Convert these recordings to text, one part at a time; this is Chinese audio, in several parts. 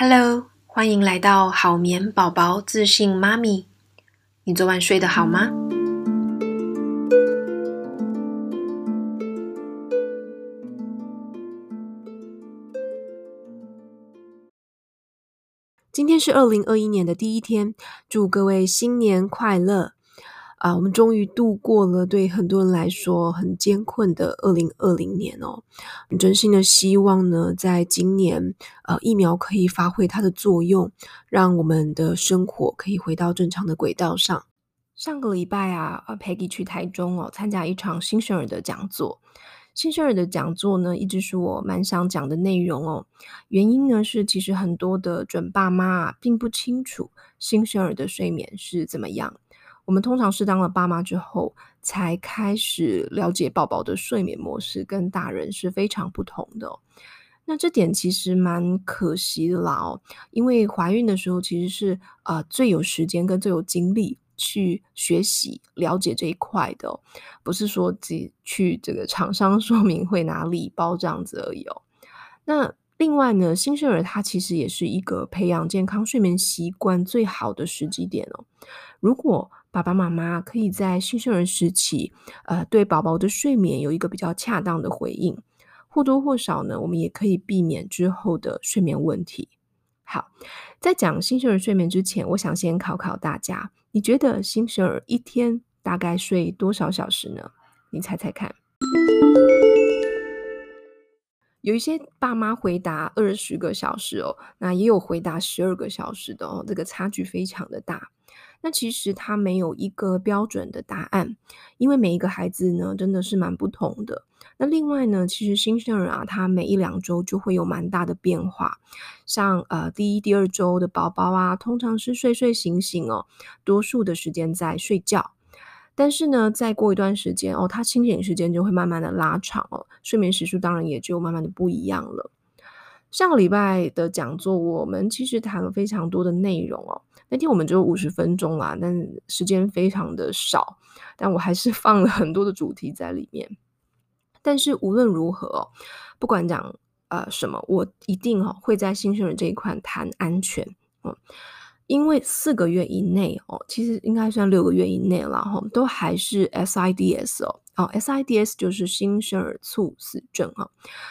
Hello，欢迎来到好眠宝宝自信妈咪。你昨晚睡得好吗？今天是二零二一年的第一天，祝各位新年快乐！啊，我们终于度过了对很多人来说很艰困的二零二零年哦。真心的希望呢，在今年，呃，疫苗可以发挥它的作用，让我们的生活可以回到正常的轨道上。上个礼拜啊，呃，Peggy 去台中哦，参加一场新生儿的讲座。新生儿的讲座呢，一直是我蛮想讲的内容哦。原因呢，是其实很多的准爸妈啊，并不清楚新生儿的睡眠是怎么样。我们通常是当了爸妈之后，才开始了解宝宝的睡眠模式跟大人是非常不同的。那这点其实蛮可惜的啦哦，因为怀孕的时候其实是呃最有时间跟最有精力去学习了解这一块的，不是说自己去这个厂商 说明会拿礼包这样子而已哦。那另外呢，新生儿他其实也是一个培养健康睡眠习惯最好的时机点哦。如果爸爸妈妈可以在新生儿时期，呃，对宝宝的睡眠有一个比较恰当的回应，或多或少呢，我们也可以避免之后的睡眠问题。好，在讲新生儿睡眠之前，我想先考考大家，你觉得新生儿一天大概睡多少小时呢？你猜猜看。有一些爸妈回答二十个小时哦，那也有回答十二个小时的哦，这个差距非常的大。那其实它没有一个标准的答案，因为每一个孩子呢，真的是蛮不同的。那另外呢，其实新生儿啊，他每一两周就会有蛮大的变化，像呃第一、第二周的宝宝啊，通常是睡睡醒醒哦，多数的时间在睡觉。但是呢，再过一段时间哦，他清醒时间就会慢慢的拉长哦，睡眠时数当然也就慢慢的不一样了。上个礼拜的讲座，我们其实谈了非常多的内容哦。那天我们只有五十分钟啦，但时间非常的少，但我还是 放了很多的主题在里面。但是无论如何，不管讲呃什么，我一定哦会在新生儿这一块谈安全哦，因为四个月以内哦，其实应该算六个月以内了哈，都还是 SIDS 哦，哦 SIDS 就是新生儿猝死症啊，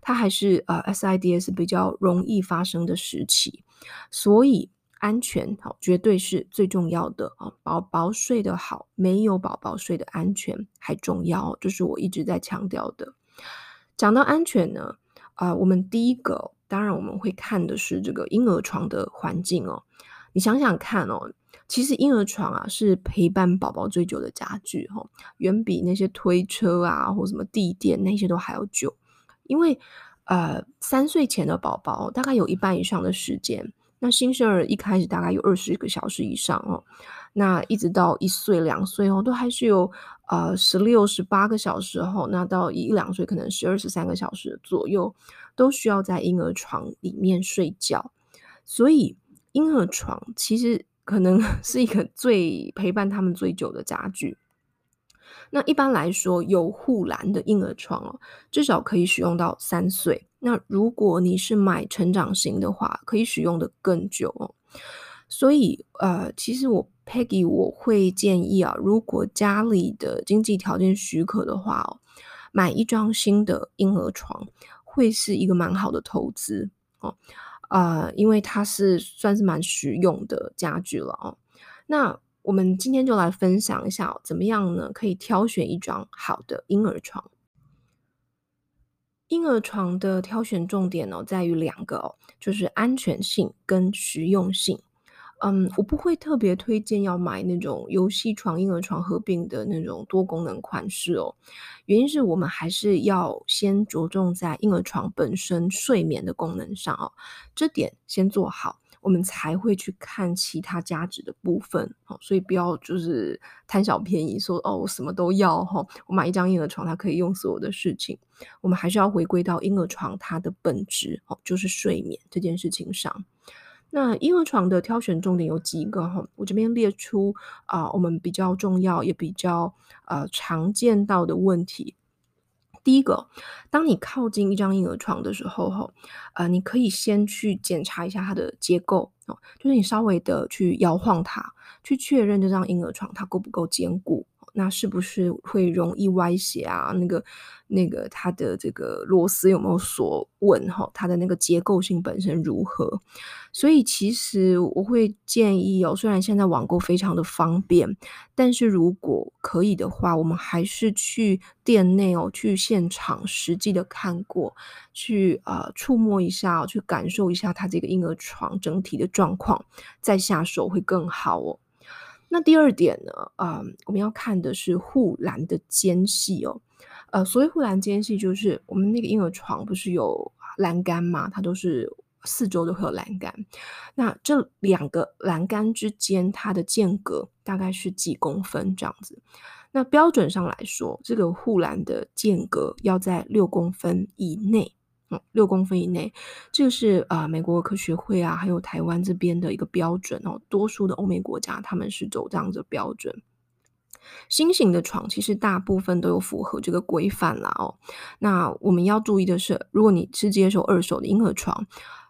它还是呃 SIDS 比较容易发生的时期，所以。安全好，绝对是最重要的啊！宝宝睡得好，没有宝宝睡得安全还重要，这是我一直在强调的。讲到安全呢，啊、我们第一个当然我们会看的是这个婴儿床的环境哦。你想想看哦，其实婴儿床啊是陪伴宝宝最久的家具哈，远比那些推车啊或什么地垫那些都还要久。因为呃，三岁前的宝宝大概有一半以上的时间。那新生儿一开始大概有二十个小时以上哦，那一直到一岁两岁哦，都还是有呃十六十八个小时哦，那到一两岁可能十二十三个小时左右，都需要在婴儿床里面睡觉，所以婴儿床其实可能 是一个最陪伴他们最久的家具。那一般来说，有护栏的婴儿床哦，至少可以使用到三岁。那如果你是买成长型的话，可以使用的更久哦。所以，呃，其实我 Peggy 我会建议啊，如果家里的经济条件许可的话哦，买一张新的婴儿床会是一个蛮好的投资哦。呃，因为它是算是蛮实用的家具了哦。那我们今天就来分享一下，怎么样呢？可以挑选一张好的婴儿床。婴儿床的挑选重点哦，在于两个哦，就是安全性跟实用性。嗯，我不会特别推荐要买那种游戏床、婴儿床合并的那种多功能款式哦。原因是我们还是要先着重在婴儿床本身睡眠的功能上哦，这点先做好。我们才会去看其他价值的部分，好所以不要就是贪小便宜，说哦，我什么都要哈，我买一张婴儿床，它可以用所有的事情。我们还是要回归到婴儿床它的本质哦，就是睡眠这件事情上。那婴儿床的挑选重点有几个哈，我这边列出啊，我们比较重要也比较呃常见到的问题。第一个，当你靠近一张婴儿床的时候，哈，呃，你可以先去检查一下它的结构哦，就是你稍微的去摇晃它，去确认这张婴儿床它够不够坚固。那是不是会容易歪斜啊？那个、那个，它的这个螺丝有没有锁稳？哈，它的那个结构性本身如何？所以其实我会建议哦，虽然现在网购非常的方便，但是如果可以的话，我们还是去店内哦，去现场实际的看过，去呃触摸一下，去感受一下它这个婴儿床整体的状况，再下手会更好哦。那第二点呢，啊、我们要看的是护栏的间隙哦。呃，所谓护栏间隙，就是我们那个婴儿床不是有栏杆嘛，它都是四周都会有栏杆。那这两个栏杆之间，它的间隔大概是几公分这样子。那标准上来说，这个护栏的间隔要在六公分以内。嗯，六公分以内，这个是啊、呃，美国科学会啊，还有台湾这边的一个标准哦。多数的欧美国家他们是走这样子的标准。新型的床其实大部分都有符合这个规范啦哦。那我们要注意的是，如果你是接受二手的婴儿床，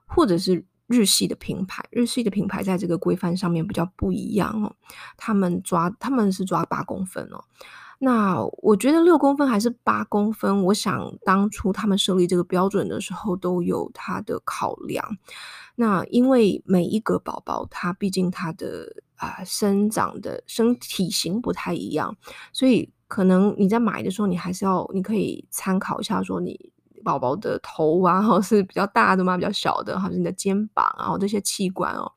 或者是日系的品牌，日系的品牌在这个规范上面比较不一样哦。他们抓他们是抓八公分哦。那我觉得六公分还是八公分，我想当初他们设立这个标准的时候都有他的考量。那因为每一个宝宝他毕竟他的啊、生长的身体型不太一样，所以可能你在买的时候，你还是要你可以参考一下，说你宝宝的头啊，或 是比较大的吗？比较小的，还是你的肩膀啊，这些器官哦。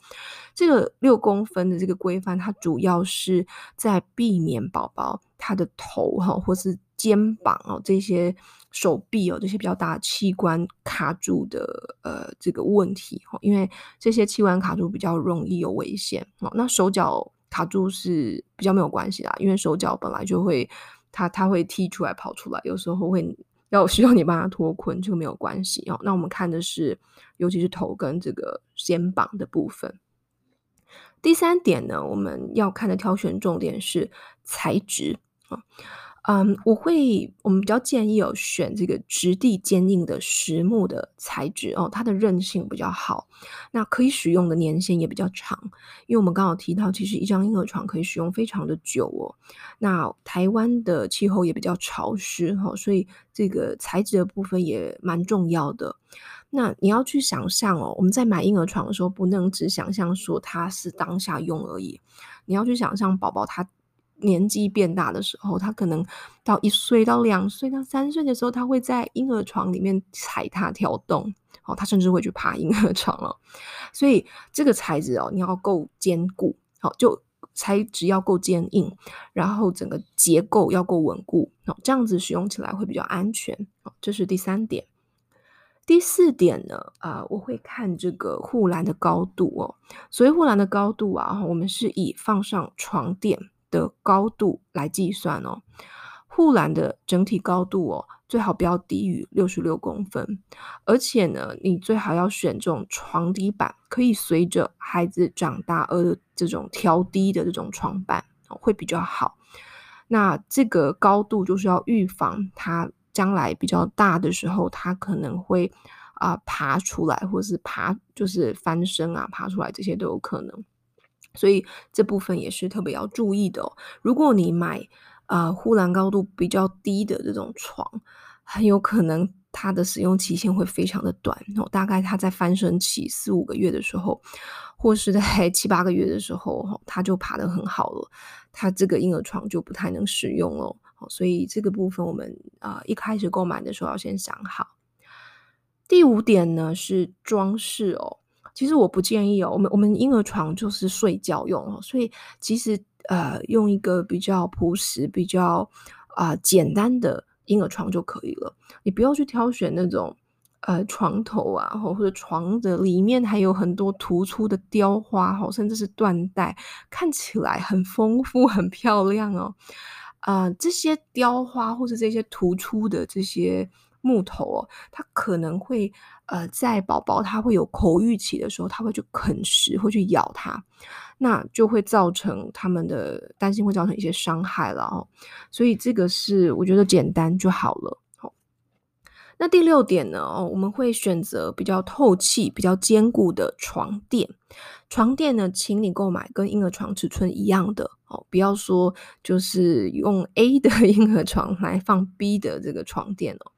这个六公分的这个规范，它主要是在避免宝宝他的头哈，或是肩膀哦，这些手臂哦，这些比较大的器官卡住的呃这个问题哈，因为这些器官卡住比较容易有危险哦。那手脚卡住是比较没有关系啦，因为手脚本来就会它它会踢出来跑出来，有时候会要需要你帮他脱困，这个没有关系哦。那我们看的是，尤其是头跟这个肩膀的部分。第三点呢，我们要看的挑选重点是材质啊，嗯，我会我们比较建议有选这个质地坚硬的实木的材质哦，它的韧性比较好，那可以使用的年限也比较长，因为我们刚好提到，其实一张婴儿床可以使用非常的久哦。那台湾的气候也比较潮湿哈，所以这个材质的部分也蛮重要的。那你要去想象哦，我们在买婴儿床的时候，不能只想象说它是当下用而已。你要去想象宝宝他年纪变大的时候，他可能到一岁、到两岁、到三岁的时候，他会在婴儿床里面踩踏跳动，哦，他甚至会去爬婴儿床哦。所以这个材质哦，你要够坚固，好，就材质要够坚硬，然后整个结构要够稳固，哦，这样子使用起来会比较安全。哦，这是第三点。第四点呢，啊、我会看这个护栏的高度哦。所谓护栏的高度啊，我们是以放上床垫的高度来计算哦。护栏的整体高度哦，最好不要低于六十六公分，而且呢，你最好要选这种床底板可以随着孩子长大而这种调低的这种床板会比较好。那这个高度就是要预防他。将来比较大的时候，他可能会啊、爬出来，或是爬就是翻身啊爬出来，这些都有可能。所以这部分也是特别要注意的哦。如果你买啊护栏高度比较低的这种床，很有可能它的使用期限会非常的短哦。大概它在翻身期四五个月的时候，或是在七八个月的时候，它就爬得很好了，它这个婴儿床就不太能使用了。所以这个部分我们啊、一开始购买的时候要先想好。第五点呢是装饰哦，其实我不建议哦，我们我们婴儿床就是睡觉用哦，所以其实呃用一个比较朴实、比较啊、呃、简单的婴儿床就可以了，你不要去挑选那种呃床头啊，或者床的里面还有很多突出的雕花，甚至是缎带，看起来很丰富、很漂亮哦。啊、呃，这些雕花或者这些突出的这些木头哦，它可能会呃，在宝宝他会有口欲期的时候，他会去啃食，会去咬它，那就会造成他们的担心，会造成一些伤害了哦。所以这个是我觉得简单就好了。好，那第六点呢？哦，我们会选择比较透气、比较坚固的床垫。床垫呢，请你购买跟婴儿床尺寸一样的哦，不要说就是用 A 的 婴儿床来放 B 的这个床垫哦。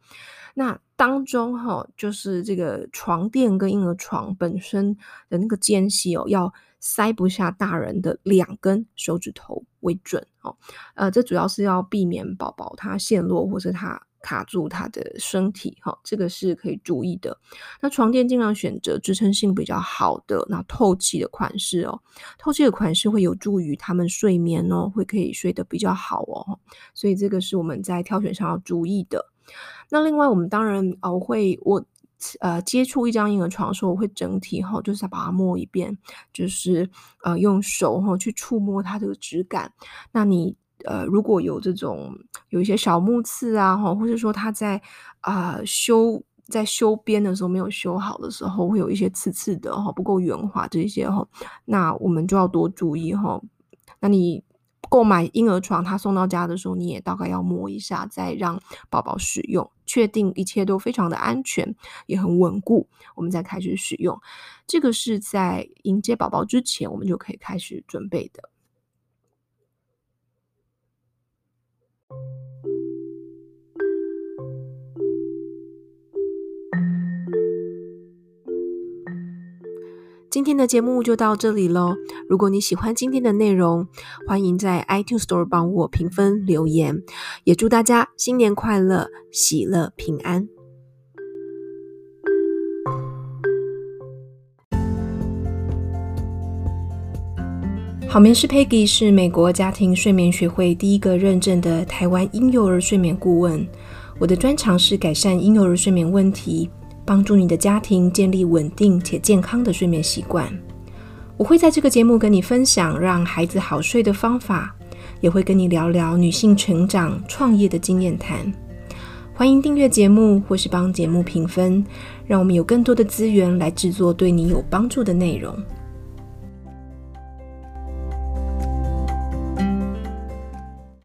那当中哈、哦，就是这个床垫跟婴儿床本身的那个间隙哦，要塞不下大人的两根手指头为准哦。呃，这主要是要避免宝宝他陷落或者他。卡住他的身体，哈，这个是可以注意的。那床垫尽量选择支撑性比较好的，那透气的款式哦。透气的款式会有助于他们睡眠哦，会可以睡得比较好哦。所以这个是我们在挑选上要注意的。那另外，我们当然哦会，我呃接触一张婴儿床的时候，我会整体哈，就是把它摸一遍，就是呃用手哈去触摸它这个质感。那你。呃，如果有这种有一些小木刺啊，哈，或者说它在啊、修在修边的时候没有修好的时候，会有一些刺刺的哈，不够圆滑这些哈，那我们就要多注意哈。那你购买婴儿床，他送到家的时候，你也大概要摸一下，再让宝宝使用，确定一切都非常的安全，也很稳固，我们再开始使用。这个是在迎接宝宝之前，我们就可以开始准备的。今天的节目就到这里喽。如果你喜欢今天的内容，欢迎在 iTunes Store 帮我评分留言。也祝大家新年快乐，喜乐平安。好眠师 Peggy 是美国家庭睡眠学会第一个认证的台湾婴幼儿睡眠顾问。我的专长是改善婴幼儿睡眠问题。帮助你的家庭建立稳定且健康的睡眠习惯。我会在这个节目跟你分享让孩子好睡的方法，也会跟你聊聊女性成长、创业的经验谈。欢迎订阅节目或是帮节目评分，让我们有更多的资源来制作对你有帮助的内容。